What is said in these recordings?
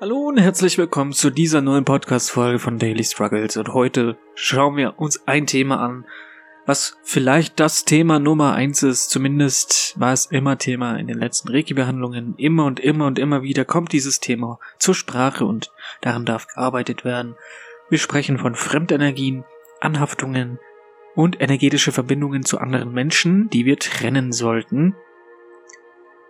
Hallo und herzlich willkommen zu dieser neuen Podcast-Folge von Daily Struggles. Und heute schauen wir uns ein Thema an, was vielleicht das Thema Nummer eins ist. Zumindest war es immer Thema in den letzten Reiki-Behandlungen. Immer und immer und immer wieder kommt dieses Thema zur Sprache und daran darf gearbeitet werden. Wir sprechen von Fremdenergien, Anhaftungen und energetische Verbindungen zu anderen Menschen, die wir trennen sollten.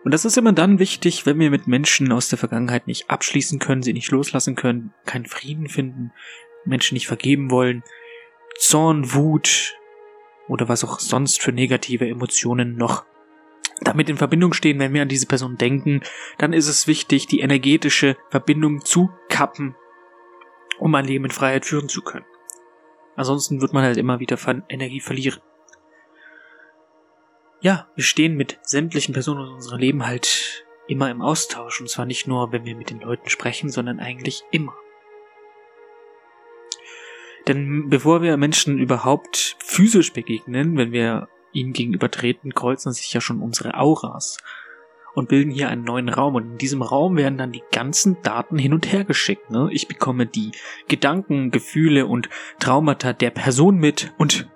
Und das ist immer dann wichtig, wenn wir mit Menschen aus der Vergangenheit nicht abschließen können, sie nicht loslassen können, keinen Frieden finden, Menschen nicht vergeben wollen, Zorn, Wut oder was auch sonst für negative Emotionen noch damit in Verbindung stehen, wenn wir an diese Person denken, dann ist es wichtig, die energetische Verbindung zu kappen, um ein Leben in Freiheit führen zu können. Ansonsten wird man halt immer wieder Energie verlieren ja, wir stehen mit sämtlichen Personen in unserem Leben halt immer im Austausch. Und zwar nicht nur, wenn wir mit den Leuten sprechen, sondern eigentlich immer. Denn bevor wir Menschen überhaupt physisch begegnen, wenn wir ihnen gegenüber treten, kreuzen sich ja schon unsere Auras und bilden hier einen neuen Raum. Und in diesem Raum werden dann die ganzen Daten hin und her geschickt. Ne? Ich bekomme die Gedanken, Gefühle und Traumata der Person mit und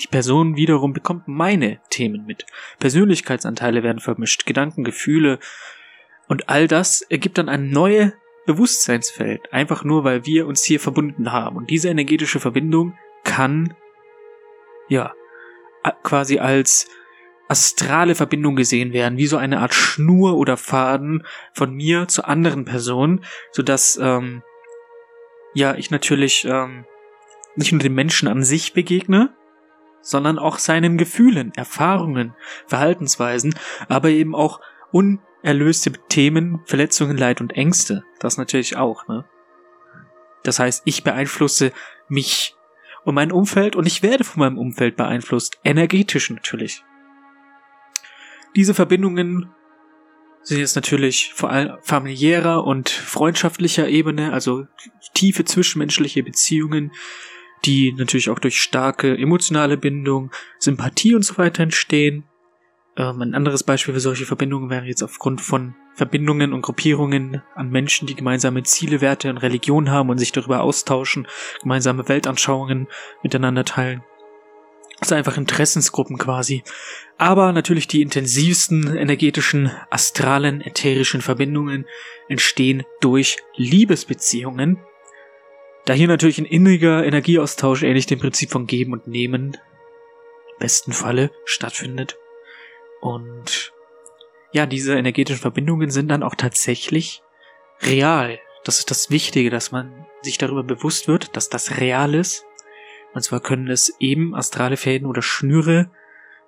die Person wiederum bekommt meine Themen mit. Persönlichkeitsanteile werden vermischt, Gedanken, Gefühle und all das ergibt dann ein neues Bewusstseinsfeld, einfach nur weil wir uns hier verbunden haben. Und diese energetische Verbindung kann, ja, quasi als astrale Verbindung gesehen werden, wie so eine Art Schnur oder Faden von mir zu anderen Personen, so dass ähm, ja ich natürlich ähm, nicht nur den Menschen an sich begegne, sondern auch seinen Gefühlen, Erfahrungen, Verhaltensweisen, aber eben auch unerlöste Themen, Verletzungen, Leid und Ängste. Das natürlich auch, ne? Das heißt, ich beeinflusse mich und mein Umfeld und ich werde von meinem Umfeld beeinflusst, energetisch natürlich. Diese Verbindungen sind jetzt natürlich vor allem familiärer und freundschaftlicher Ebene, also tiefe zwischenmenschliche Beziehungen, die natürlich auch durch starke emotionale Bindung, Sympathie und so weiter entstehen. Ähm, ein anderes Beispiel für solche Verbindungen wäre jetzt aufgrund von Verbindungen und Gruppierungen an Menschen, die gemeinsame Ziele, Werte und Religion haben und sich darüber austauschen, gemeinsame Weltanschauungen miteinander teilen. Also einfach Interessensgruppen quasi. Aber natürlich die intensivsten energetischen, astralen, ätherischen Verbindungen entstehen durch Liebesbeziehungen, da hier natürlich ein inniger Energieaustausch ähnlich dem Prinzip von Geben und Nehmen im besten Falle stattfindet. Und ja, diese energetischen Verbindungen sind dann auch tatsächlich real. Das ist das Wichtige, dass man sich darüber bewusst wird, dass das real ist. Und zwar können es eben astrale Fäden oder Schnüre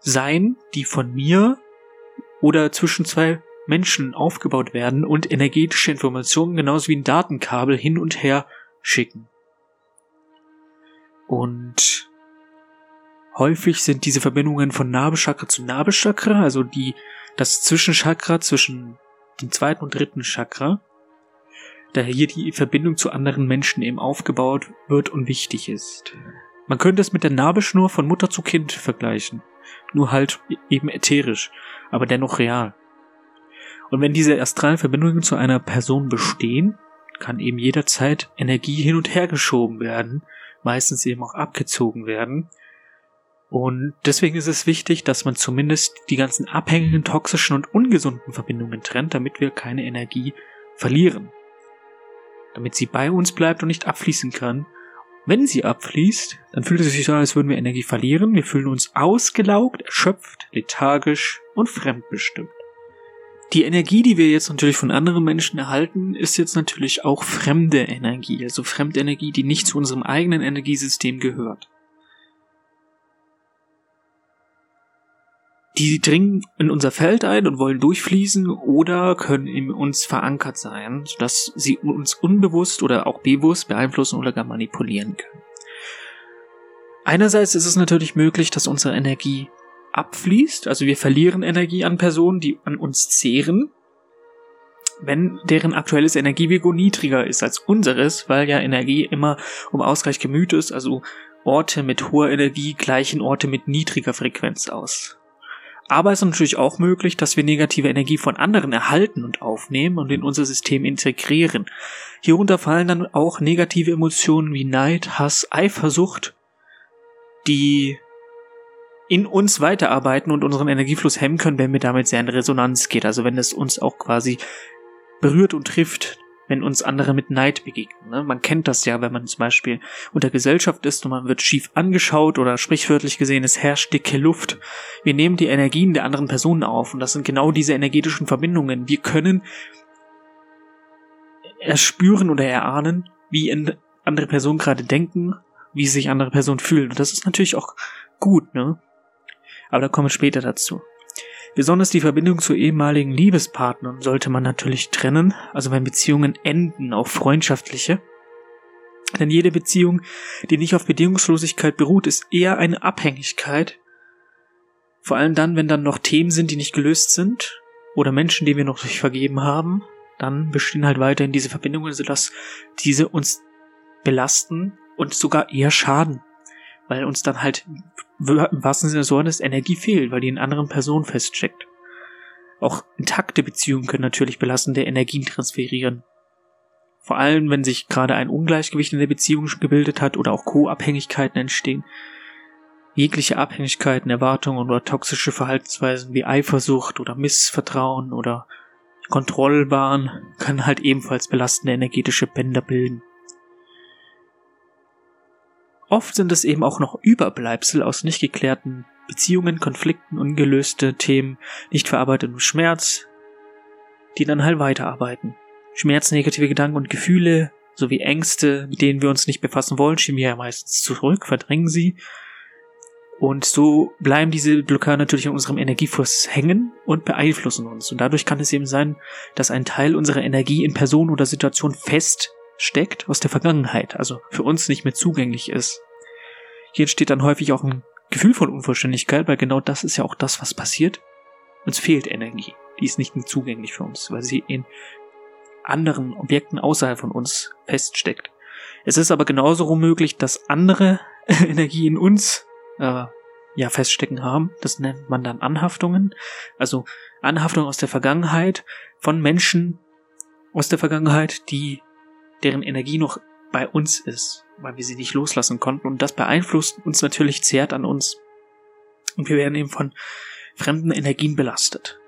sein, die von mir oder zwischen zwei Menschen aufgebaut werden und energetische Informationen genauso wie ein Datenkabel hin und her schicken. Und häufig sind diese Verbindungen von Nabelchakra zu Nabelchakra, also die, das Zwischenchakra zwischen dem zweiten und dritten Chakra, da hier die Verbindung zu anderen Menschen eben aufgebaut wird und wichtig ist. Man könnte es mit der Nabelschnur von Mutter zu Kind vergleichen, nur halt eben ätherisch, aber dennoch real. Und wenn diese astralen Verbindungen zu einer Person bestehen, kann eben jederzeit Energie hin und her geschoben werden, meistens eben auch abgezogen werden. Und deswegen ist es wichtig, dass man zumindest die ganzen abhängigen, toxischen und ungesunden Verbindungen trennt, damit wir keine Energie verlieren. Damit sie bei uns bleibt und nicht abfließen kann. Wenn sie abfließt, dann fühlt es sich so als würden wir Energie verlieren. Wir fühlen uns ausgelaugt, erschöpft, lethargisch und fremdbestimmt. Die Energie, die wir jetzt natürlich von anderen Menschen erhalten, ist jetzt natürlich auch fremde Energie, also Fremdenergie, die nicht zu unserem eigenen Energiesystem gehört. Die dringen in unser Feld ein und wollen durchfließen oder können in uns verankert sein, sodass sie uns unbewusst oder auch bewusst beeinflussen oder gar manipulieren können. Einerseits ist es natürlich möglich, dass unsere Energie abfließt, also wir verlieren Energie an Personen, die an uns zehren, wenn deren aktuelles Energievigo niedriger ist als unseres, weil ja Energie immer um Ausgleich gemüht ist, also Orte mit hoher Energie gleichen Orte mit niedriger Frequenz aus. Aber es ist natürlich auch möglich, dass wir negative Energie von anderen erhalten und aufnehmen und in unser System integrieren. Hierunter fallen dann auch negative Emotionen wie Neid, Hass, Eifersucht, die in uns weiterarbeiten und unseren Energiefluss hemmen können, wenn wir damit sehr in Resonanz geht. Also wenn es uns auch quasi berührt und trifft, wenn uns andere mit Neid begegnen. Ne? Man kennt das ja, wenn man zum Beispiel unter Gesellschaft ist und man wird schief angeschaut oder sprichwörtlich gesehen, es herrscht dicke Luft. Wir nehmen die Energien der anderen Personen auf und das sind genau diese energetischen Verbindungen. Wir können erspüren oder erahnen, wie andere Personen gerade denken, wie sich andere Personen fühlen. Und das ist natürlich auch gut, ne? Aber da kommen wir später dazu. Besonders die Verbindung zu ehemaligen Liebespartnern sollte man natürlich trennen, also wenn Beziehungen enden, auch freundschaftliche. Denn jede Beziehung, die nicht auf Bedingungslosigkeit beruht, ist eher eine Abhängigkeit. Vor allem dann, wenn dann noch Themen sind, die nicht gelöst sind, oder Menschen, die wir noch nicht vergeben haben, dann bestehen halt weiterhin diese Verbindungen, sodass diese uns belasten und sogar eher schaden weil uns dann halt im wahrsten Sinne des Wortes Energie fehlt, weil die in anderen Personen feststeckt. Auch intakte Beziehungen können natürlich belastende Energien transferieren. Vor allem, wenn sich gerade ein Ungleichgewicht in der Beziehung gebildet hat oder auch Co-Abhängigkeiten entstehen. Jegliche Abhängigkeiten, Erwartungen oder toxische Verhaltensweisen wie Eifersucht oder Missvertrauen oder Kontrollwahn können halt ebenfalls belastende energetische Bänder bilden. Oft sind es eben auch noch Überbleibsel aus nicht geklärten Beziehungen, Konflikten, ungelöste Themen, nicht verarbeitetem Schmerz, die dann halt weiterarbeiten. Schmerz, negative Gedanken und Gefühle sowie Ängste, mit denen wir uns nicht befassen wollen, schieben wir ja meistens zurück, verdrängen sie. Und so bleiben diese Blockaden natürlich in unserem Energiefluss hängen und beeinflussen uns. Und dadurch kann es eben sein, dass ein Teil unserer Energie in Person oder Situation fest steckt aus der Vergangenheit, also für uns nicht mehr zugänglich ist. Hier entsteht dann häufig auch ein Gefühl von Unvollständigkeit, weil genau das ist ja auch das, was passiert. Uns fehlt Energie. Die ist nicht mehr zugänglich für uns, weil sie in anderen Objekten außerhalb von uns feststeckt. Es ist aber genauso möglich, dass andere Energie in uns äh, ja feststecken haben. Das nennt man dann Anhaftungen. Also Anhaftungen aus der Vergangenheit von Menschen aus der Vergangenheit, die deren Energie noch bei uns ist, weil wir sie nicht loslassen konnten. Und das beeinflusst uns natürlich, zehrt an uns. Und wir werden eben von fremden Energien belastet.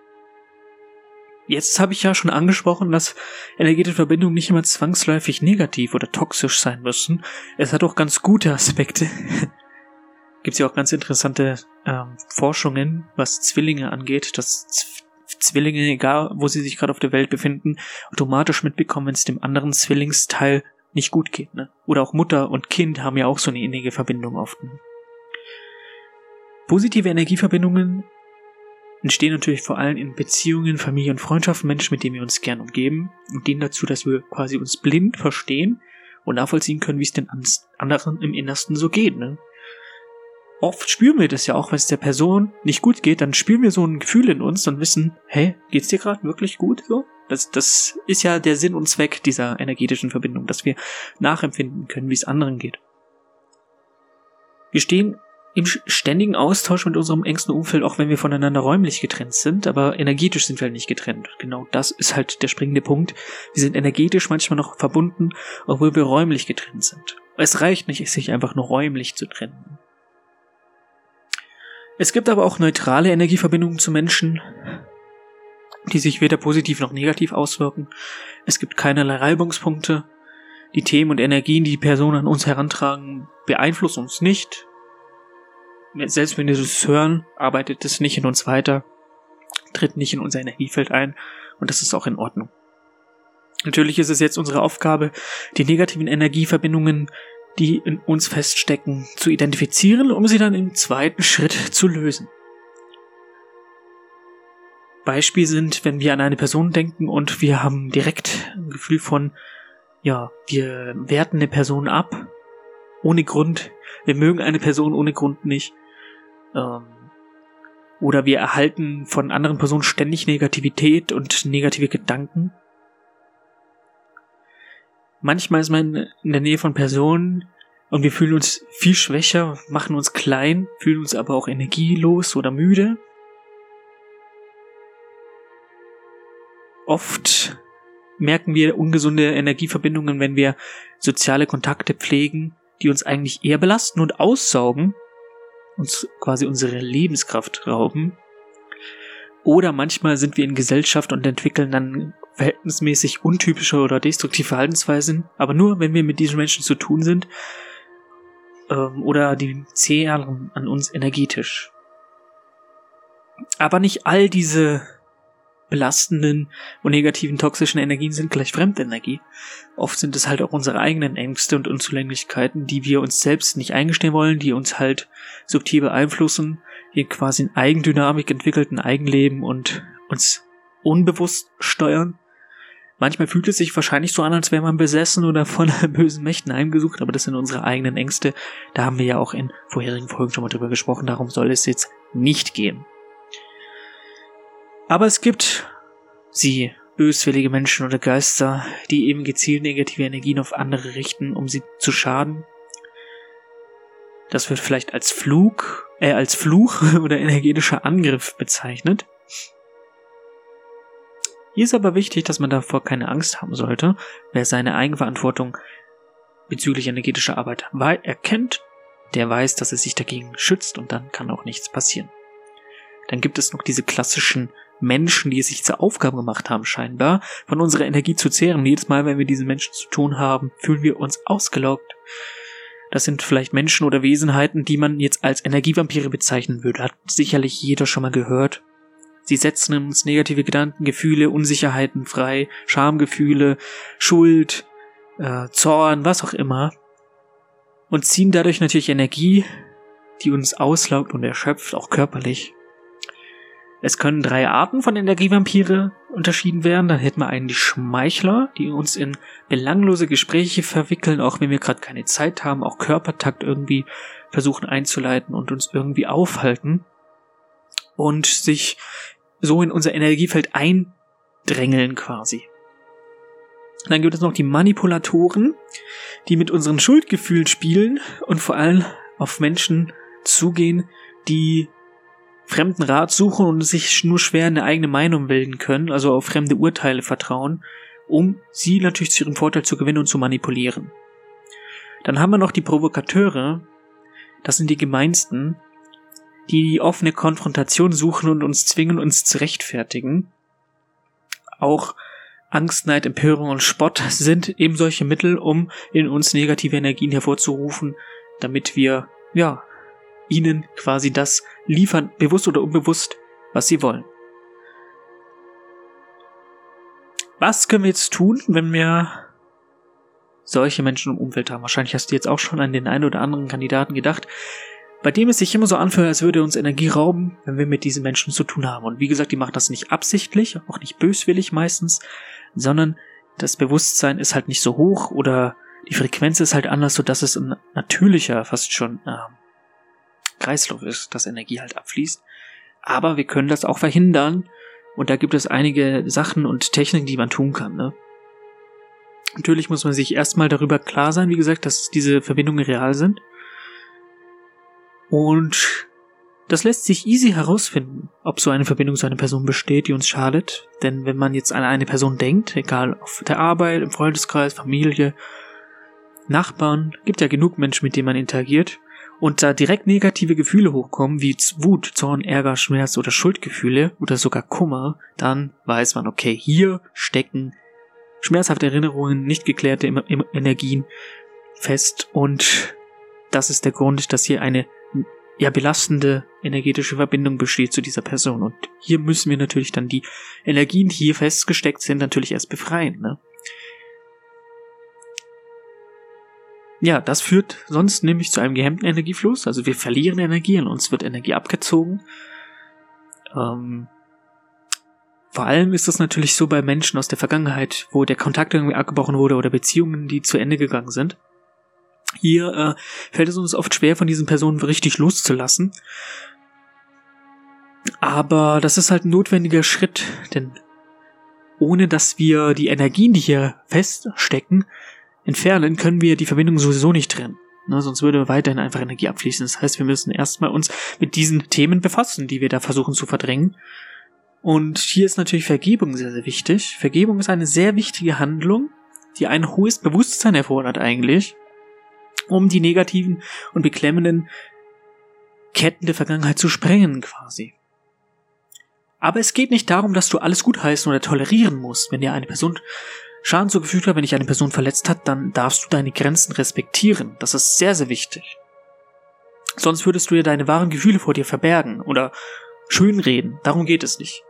Jetzt habe ich ja schon angesprochen, dass energetische Verbindungen nicht immer zwangsläufig negativ oder toxisch sein müssen. Es hat auch ganz gute Aspekte. Gibt es ja auch ganz interessante ähm, Forschungen, was Zwillinge angeht, dass Zwillinge, egal wo sie sich gerade auf der Welt befinden, automatisch mitbekommen, wenn es dem anderen Zwillingsteil nicht gut geht. Ne? Oder auch Mutter und Kind haben ja auch so eine innige Verbindung oft. Ne? Positive Energieverbindungen entstehen natürlich vor allem in Beziehungen, Familie und Freundschaften, Menschen, mit denen wir uns gern umgeben und dienen dazu, dass wir quasi uns blind verstehen und nachvollziehen können, wie es den anderen im Innersten so geht. Ne? Oft spüren wir das ja auch, wenn es der Person nicht gut geht, dann spüren wir so ein Gefühl in uns und wissen, hey, geht's dir gerade wirklich gut so? Das, das ist ja der Sinn und Zweck dieser energetischen Verbindung, dass wir nachempfinden können, wie es anderen geht. Wir stehen im ständigen Austausch mit unserem engsten Umfeld, auch wenn wir voneinander räumlich getrennt sind, aber energetisch sind wir halt nicht getrennt. Genau das ist halt der springende Punkt. Wir sind energetisch manchmal noch verbunden, obwohl wir räumlich getrennt sind. Es reicht nicht, sich einfach nur räumlich zu trennen. Es gibt aber auch neutrale Energieverbindungen zu Menschen, die sich weder positiv noch negativ auswirken. Es gibt keinerlei Reibungspunkte. Die Themen und Energien, die die Personen an uns herantragen, beeinflussen uns nicht. Selbst wenn wir es hören, arbeitet es nicht in uns weiter, tritt nicht in unser Energiefeld ein und das ist auch in Ordnung. Natürlich ist es jetzt unsere Aufgabe, die negativen Energieverbindungen die in uns feststecken, zu identifizieren, um sie dann im zweiten Schritt zu lösen. Beispiel sind, wenn wir an eine Person denken und wir haben direkt ein Gefühl von, ja, wir werten eine Person ab, ohne Grund, wir mögen eine Person ohne Grund nicht, ähm, oder wir erhalten von anderen Personen ständig Negativität und negative Gedanken, Manchmal ist man in der Nähe von Personen und wir fühlen uns viel schwächer, machen uns klein, fühlen uns aber auch energielos oder müde. Oft merken wir ungesunde Energieverbindungen, wenn wir soziale Kontakte pflegen, die uns eigentlich eher belasten und aussaugen, uns quasi unsere Lebenskraft rauben. Oder manchmal sind wir in Gesellschaft und entwickeln dann verhältnismäßig untypische oder destruktive Verhaltensweisen, aber nur, wenn wir mit diesen Menschen zu tun sind ähm, oder die zehren an uns energetisch. Aber nicht all diese belastenden und negativen toxischen Energien sind gleich Fremdenergie. Oft sind es halt auch unsere eigenen Ängste und Unzulänglichkeiten, die wir uns selbst nicht eingestehen wollen, die uns halt subtil beeinflussen, die quasi in Eigendynamik entwickelten Eigenleben und uns unbewusst steuern. Manchmal fühlt es sich wahrscheinlich so an, als wäre man besessen oder von bösen Mächten heimgesucht, aber das sind unsere eigenen Ängste. Da haben wir ja auch in vorherigen Folgen schon mal drüber gesprochen, darum soll es jetzt nicht gehen. Aber es gibt sie, böswillige Menschen oder Geister, die eben gezielt negative Energien auf andere richten, um sie zu schaden. Das wird vielleicht als Flug, äh, als Fluch oder energetischer Angriff bezeichnet. Hier ist aber wichtig, dass man davor keine Angst haben sollte. Wer seine Eigenverantwortung bezüglich energetischer Arbeit erkennt, der weiß, dass er sich dagegen schützt und dann kann auch nichts passieren. Dann gibt es noch diese klassischen Menschen, die es sich zur Aufgabe gemacht haben, scheinbar, von unserer Energie zu zehren. Jedes Mal, wenn wir diesen Menschen zu tun haben, fühlen wir uns ausgelaugt. Das sind vielleicht Menschen oder Wesenheiten, die man jetzt als Energievampire bezeichnen würde. Hat sicherlich jeder schon mal gehört. Sie setzen in uns negative Gedanken, Gefühle, Unsicherheiten frei, Schamgefühle, Schuld, äh, Zorn, was auch immer. Und ziehen dadurch natürlich Energie, die uns auslaugt und erschöpft, auch körperlich. Es können drei Arten von Energievampire unterschieden werden. Dann hätten wir einen die Schmeichler, die uns in belanglose Gespräche verwickeln, auch wenn wir gerade keine Zeit haben, auch Körpertakt irgendwie versuchen einzuleiten und uns irgendwie aufhalten und sich so in unser Energiefeld eindrängeln quasi. Dann gibt es noch die Manipulatoren, die mit unseren Schuldgefühlen spielen und vor allem auf Menschen zugehen, die fremden Rat suchen und sich nur schwer eine eigene Meinung bilden können, also auf fremde Urteile vertrauen, um sie natürlich zu ihrem Vorteil zu gewinnen und zu manipulieren. Dann haben wir noch die Provokateure, das sind die gemeinsten, die offene Konfrontation suchen und uns zwingen, uns zu rechtfertigen. Auch Angst, Neid, Empörung und Spott sind eben solche Mittel, um in uns negative Energien hervorzurufen, damit wir, ja, ihnen quasi das liefern, bewusst oder unbewusst, was sie wollen. Was können wir jetzt tun, wenn wir solche Menschen im Umfeld haben? Wahrscheinlich hast du jetzt auch schon an den einen oder anderen Kandidaten gedacht, bei dem es sich immer so anfühlt, als würde uns Energie rauben, wenn wir mit diesen Menschen zu tun haben. Und wie gesagt, die machen das nicht absichtlich, auch nicht böswillig meistens, sondern das Bewusstsein ist halt nicht so hoch oder die Frequenz ist halt anders, so dass es ein natürlicher, fast schon äh, Kreislauf ist, dass Energie halt abfließt. Aber wir können das auch verhindern. Und da gibt es einige Sachen und Techniken, die man tun kann. Ne? Natürlich muss man sich erstmal darüber klar sein, wie gesagt, dass diese Verbindungen real sind. Und das lässt sich easy herausfinden, ob so eine Verbindung zu einer Person besteht, die uns schadet. Denn wenn man jetzt an eine Person denkt, egal auf der Arbeit, im Freundeskreis, Familie, Nachbarn, gibt ja genug Menschen, mit denen man interagiert, und da direkt negative Gefühle hochkommen, wie Wut, Zorn, Ärger, Schmerz oder Schuldgefühle oder sogar Kummer, dann weiß man, okay, hier stecken schmerzhafte Erinnerungen, nicht geklärte Energien fest und das ist der Grund, dass hier eine ja belastende energetische Verbindung besteht zu dieser Person und hier müssen wir natürlich dann die Energien, die hier festgesteckt sind, natürlich erst befreien. Ne? Ja, das führt sonst nämlich zu einem gehemmten Energiefluss. Also wir verlieren Energie und uns wird Energie abgezogen. Ähm, vor allem ist das natürlich so bei Menschen aus der Vergangenheit, wo der Kontakt irgendwie abgebrochen wurde oder Beziehungen, die zu Ende gegangen sind. Hier äh, fällt es uns oft schwer, von diesen Personen richtig loszulassen. Aber das ist halt ein notwendiger Schritt, denn ohne dass wir die Energien, die hier feststecken, entfernen, können wir die Verbindung sowieso nicht trennen. Ne, sonst würde weiterhin einfach Energie abfließen. Das heißt, wir müssen erstmal uns mit diesen Themen befassen, die wir da versuchen zu verdrängen. Und hier ist natürlich Vergebung sehr, sehr wichtig. Vergebung ist eine sehr wichtige Handlung, die ein hohes Bewusstsein erfordert eigentlich, um die negativen und beklemmenden Ketten der Vergangenheit zu sprengen quasi. Aber es geht nicht darum, dass du alles gutheißen oder tolerieren musst. Wenn dir eine Person Schaden zugefügt hat, wenn dich eine Person verletzt hat, dann darfst du deine Grenzen respektieren. Das ist sehr, sehr wichtig. Sonst würdest du ja deine wahren Gefühle vor dir verbergen oder schönreden. Darum geht es nicht.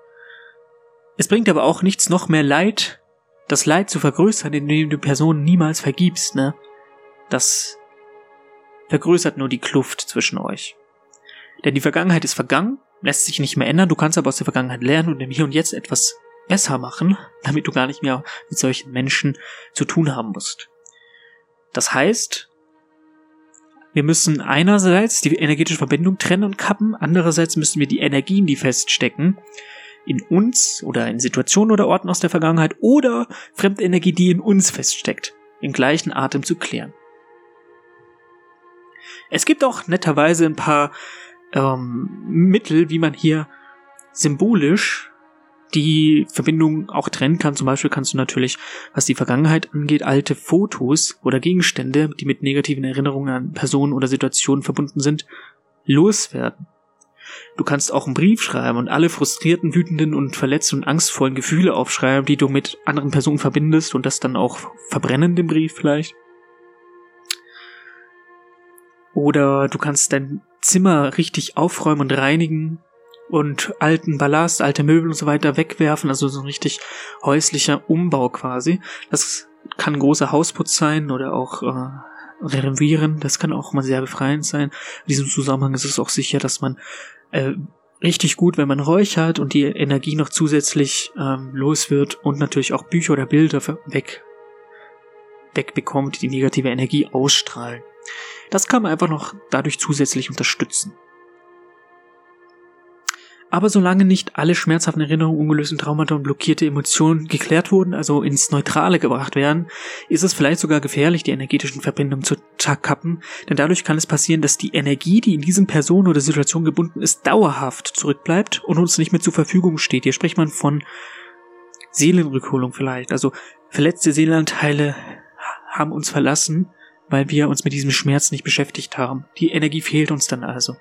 Es bringt aber auch nichts noch mehr Leid, das Leid zu vergrößern, indem du Personen niemals vergibst, ne? Das vergrößert nur die Kluft zwischen euch. Denn die Vergangenheit ist vergangen, lässt sich nicht mehr ändern, du kannst aber aus der Vergangenheit lernen und im Hier und Jetzt etwas besser machen, damit du gar nicht mehr mit solchen Menschen zu tun haben musst. Das heißt, wir müssen einerseits die energetische Verbindung trennen und kappen, andererseits müssen wir die Energien, die feststecken, in uns oder in Situationen oder Orten aus der Vergangenheit oder fremde Energie, die in uns feststeckt, im gleichen Atem zu klären. Es gibt auch netterweise ein paar ähm, Mittel, wie man hier symbolisch die Verbindung auch trennen kann. Zum Beispiel kannst du natürlich, was die Vergangenheit angeht, alte Fotos oder Gegenstände, die mit negativen Erinnerungen an Personen oder Situationen verbunden sind, loswerden. Du kannst auch einen Brief schreiben und alle frustrierten, wütenden und verletzten und angstvollen Gefühle aufschreiben, die du mit anderen Personen verbindest und das dann auch verbrennen, den Brief vielleicht. Oder du kannst dein Zimmer richtig aufräumen und reinigen und alten Ballast, alte Möbel und so weiter wegwerfen, also so ein richtig häuslicher Umbau quasi. Das kann ein großer Hausputz sein oder auch äh, renovieren. Das kann auch mal sehr befreiend sein. In diesem Zusammenhang ist es auch sicher, dass man äh, richtig gut, wenn man räuchert und die Energie noch zusätzlich ähm, los wird und natürlich auch Bücher oder Bilder weg wegbekommt, die negative Energie ausstrahlen. Das kann man einfach noch dadurch zusätzlich unterstützen. Aber solange nicht alle schmerzhaften Erinnerungen, ungelösten Traumata und blockierte Emotionen geklärt wurden, also ins Neutrale gebracht werden, ist es vielleicht sogar gefährlich, die energetischen Verbindungen zu kappen, denn dadurch kann es passieren, dass die Energie, die in diesem Person oder Situation gebunden ist, dauerhaft zurückbleibt und uns nicht mehr zur Verfügung steht. Hier spricht man von Seelenrückholung vielleicht. Also verletzte Seelenanteile haben uns verlassen, weil wir uns mit diesem Schmerz nicht beschäftigt haben. Die Energie fehlt uns dann also.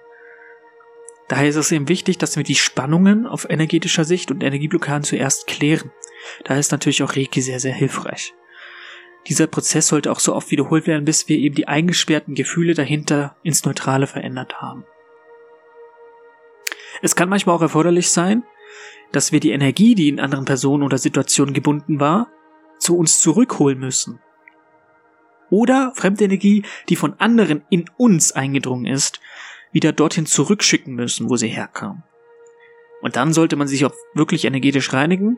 Daher ist es eben wichtig, dass wir die Spannungen auf energetischer Sicht und Energieblockaden zuerst klären. Daher ist natürlich auch Reiki sehr, sehr hilfreich. Dieser Prozess sollte auch so oft wiederholt werden, bis wir eben die eingesperrten Gefühle dahinter ins Neutrale verändert haben. Es kann manchmal auch erforderlich sein, dass wir die Energie, die in anderen Personen oder Situationen gebunden war, zu uns zurückholen müssen. Oder fremde Energie, die von anderen in uns eingedrungen ist, wieder dorthin zurückschicken müssen, wo sie herkam. Und dann sollte man sich auch wirklich energetisch reinigen,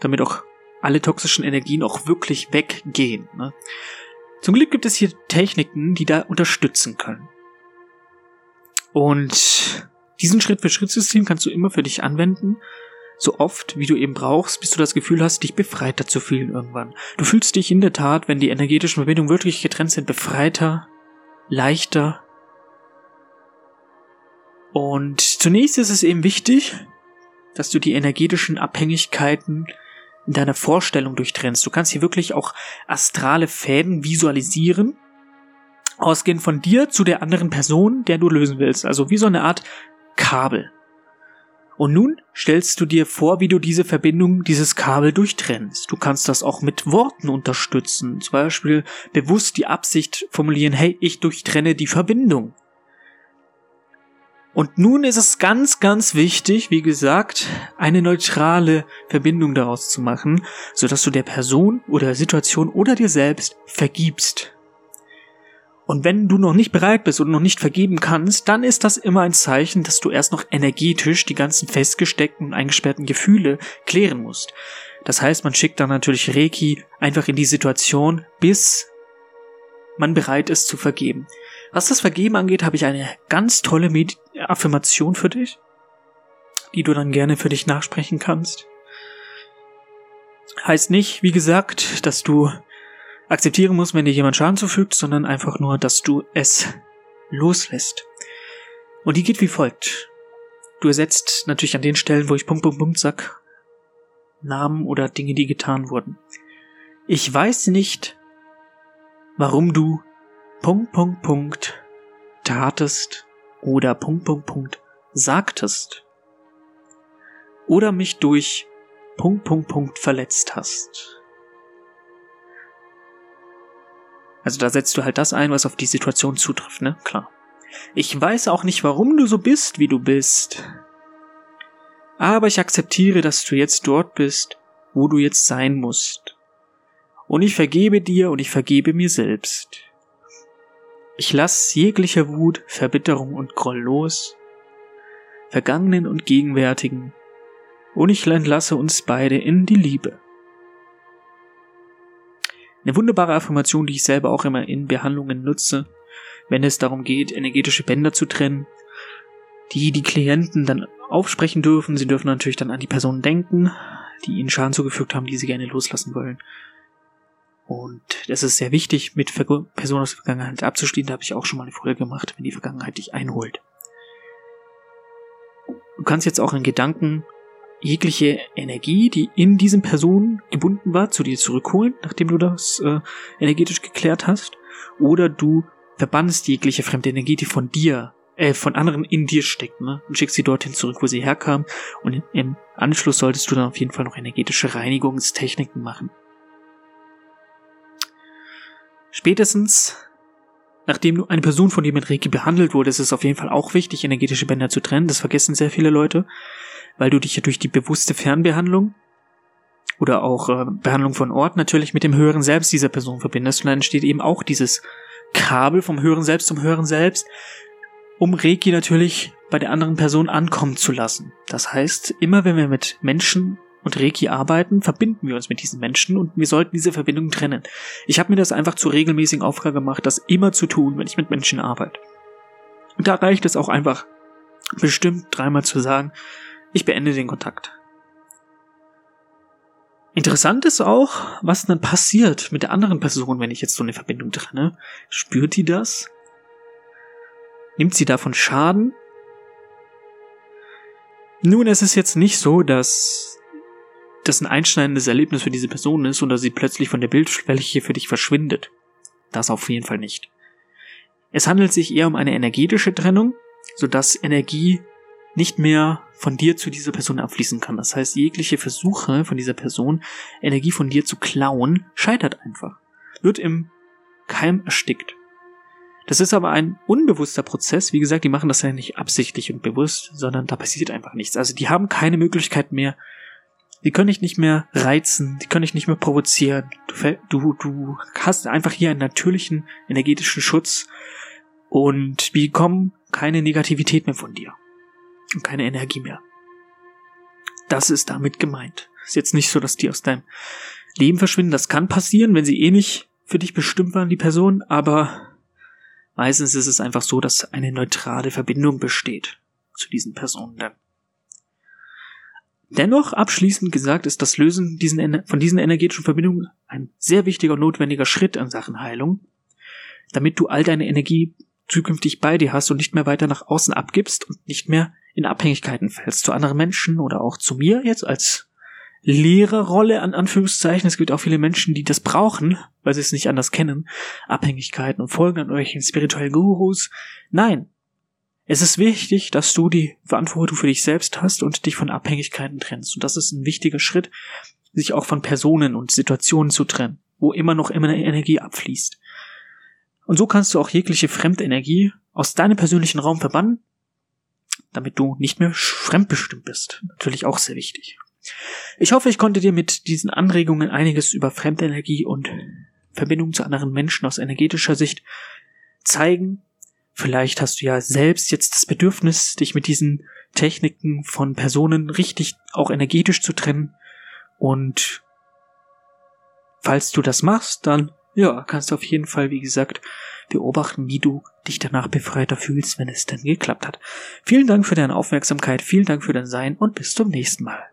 damit auch alle toxischen Energien auch wirklich weggehen. Ne? Zum Glück gibt es hier Techniken, die da unterstützen können. Und diesen Schritt-für-Schritt-System kannst du immer für dich anwenden, so oft wie du eben brauchst, bis du das Gefühl hast, dich befreiter zu fühlen irgendwann. Du fühlst dich in der Tat, wenn die energetischen Verbindungen wirklich getrennt sind, befreiter, leichter und zunächst ist es eben wichtig, dass du die energetischen Abhängigkeiten in deiner Vorstellung durchtrennst. Du kannst hier wirklich auch astrale Fäden visualisieren, ausgehend von dir zu der anderen Person, der du lösen willst. Also wie so eine Art Kabel. Und nun stellst du dir vor, wie du diese Verbindung, dieses Kabel durchtrennst. Du kannst das auch mit Worten unterstützen. Zum Beispiel bewusst die Absicht formulieren, hey, ich durchtrenne die Verbindung. Und nun ist es ganz, ganz wichtig, wie gesagt, eine neutrale Verbindung daraus zu machen, sodass du der Person oder der Situation oder dir selbst vergibst. Und wenn du noch nicht bereit bist oder noch nicht vergeben kannst, dann ist das immer ein Zeichen, dass du erst noch energetisch die ganzen festgesteckten und eingesperrten Gefühle klären musst. Das heißt, man schickt dann natürlich Reiki einfach in die Situation, bis man bereit ist zu vergeben. Was das Vergeben angeht, habe ich eine ganz tolle Medi Affirmation für dich, die du dann gerne für dich nachsprechen kannst. Heißt nicht, wie gesagt, dass du akzeptieren musst, wenn dir jemand Schaden zufügt, sondern einfach nur, dass du es loslässt. Und die geht wie folgt. du ersetzt natürlich an den Stellen, wo ich Punkt, Punkt, Punkt sag, Namen oder Dinge, die getan wurden. Ich weiß nicht, warum du Punkt, Punkt, Punkt tatest oder Punkt, Punkt, Punkt sagtest oder mich durch Punkt, Punkt, Punkt verletzt hast. Also da setzt du halt das ein, was auf die Situation zutrifft, ne? Klar. Ich weiß auch nicht, warum du so bist, wie du bist. Aber ich akzeptiere, dass du jetzt dort bist, wo du jetzt sein musst. Und ich vergebe dir und ich vergebe mir selbst. Ich lass jegliche Wut, Verbitterung und Groll los, vergangenen und gegenwärtigen, und ich entlasse uns beide in die Liebe. Eine wunderbare Affirmation, die ich selber auch immer in Behandlungen nutze, wenn es darum geht, energetische Bänder zu trennen, die die Klienten dann aufsprechen dürfen. Sie dürfen natürlich dann an die Personen denken, die ihnen Schaden zugefügt haben, die sie gerne loslassen wollen. Und das ist sehr wichtig, mit Personen aus der Vergangenheit abzuschließen. Da habe ich auch schon mal eine Folge gemacht, wenn die Vergangenheit dich einholt. Du kannst jetzt auch in Gedanken jegliche Energie, die in diesen Personen gebunden war, zu dir zurückholen, nachdem du das äh, energetisch geklärt hast. Oder du verbannst jegliche fremde Energie, die von dir, äh, von anderen in dir steckt, ne? Und schickst sie dorthin zurück, wo sie herkam. Und im Anschluss solltest du dann auf jeden Fall noch energetische Reinigungstechniken machen. Spätestens, nachdem eine Person von dir mit Reiki behandelt wurde, ist es auf jeden Fall auch wichtig, energetische Bänder zu trennen. Das vergessen sehr viele Leute weil du dich ja durch die bewusste Fernbehandlung oder auch äh, Behandlung von Ort natürlich mit dem höheren Selbst dieser Person verbindest und dann entsteht eben auch dieses Kabel vom höheren Selbst zum höheren Selbst, um Reiki natürlich bei der anderen Person ankommen zu lassen. Das heißt, immer wenn wir mit Menschen und Reiki arbeiten, verbinden wir uns mit diesen Menschen und wir sollten diese Verbindung trennen. Ich habe mir das einfach zur regelmäßigen Aufgabe gemacht, das immer zu tun, wenn ich mit Menschen arbeite. Und da reicht es auch einfach bestimmt dreimal zu sagen, ich beende den Kontakt. Interessant ist auch, was dann passiert mit der anderen Person, wenn ich jetzt so eine Verbindung trenne. Spürt die das? Nimmt sie davon Schaden? Nun, es ist jetzt nicht so, dass das ein einschneidendes Erlebnis für diese Person ist oder sie plötzlich von der Bildfläche für dich verschwindet. Das auf jeden Fall nicht. Es handelt sich eher um eine energetische Trennung, sodass Energie nicht mehr von dir zu dieser Person abfließen kann. Das heißt, jegliche Versuche von dieser Person, Energie von dir zu klauen, scheitert einfach. Wird im Keim erstickt. Das ist aber ein unbewusster Prozess. Wie gesagt, die machen das ja nicht absichtlich und bewusst, sondern da passiert einfach nichts. Also die haben keine Möglichkeit mehr. Die können dich nicht mehr reizen, die können dich nicht mehr provozieren. Du, du, du hast einfach hier einen natürlichen energetischen Schutz und die bekommen keine Negativität mehr von dir und keine Energie mehr. Das ist damit gemeint. Ist jetzt nicht so, dass die aus deinem Leben verschwinden. Das kann passieren, wenn sie eh nicht für dich bestimmt waren, die Person, aber meistens ist es einfach so, dass eine neutrale Verbindung besteht zu diesen Personen dann. Dennoch, abschließend gesagt, ist das Lösen diesen, von diesen energetischen Verbindungen ein sehr wichtiger und notwendiger Schritt in Sachen Heilung, damit du all deine Energie zukünftig bei dir hast und nicht mehr weiter nach außen abgibst und nicht mehr in Abhängigkeiten fällst zu anderen Menschen oder auch zu mir jetzt als Lehrerrolle an Anführungszeichen. Es gibt auch viele Menschen, die das brauchen, weil sie es nicht anders kennen. Abhängigkeiten und folgen an irgendwelchen spirituellen Gurus. Nein. Es ist wichtig, dass du die Verantwortung für dich selbst hast und dich von Abhängigkeiten trennst. Und das ist ein wichtiger Schritt, sich auch von Personen und Situationen zu trennen, wo immer noch immer Energie abfließt. Und so kannst du auch jegliche Fremdenergie aus deinem persönlichen Raum verbannen damit du nicht mehr fremdbestimmt bist. Natürlich auch sehr wichtig. Ich hoffe, ich konnte dir mit diesen Anregungen einiges über Fremdenergie und Verbindung zu anderen Menschen aus energetischer Sicht zeigen. Vielleicht hast du ja selbst jetzt das Bedürfnis, dich mit diesen Techniken von Personen richtig auch energetisch zu trennen. Und falls du das machst, dann ja, kannst du auf jeden Fall, wie gesagt, beobachten, wie du dich danach befreiter fühlst, wenn es denn geklappt hat. Vielen Dank für deine Aufmerksamkeit, vielen Dank für dein Sein und bis zum nächsten Mal.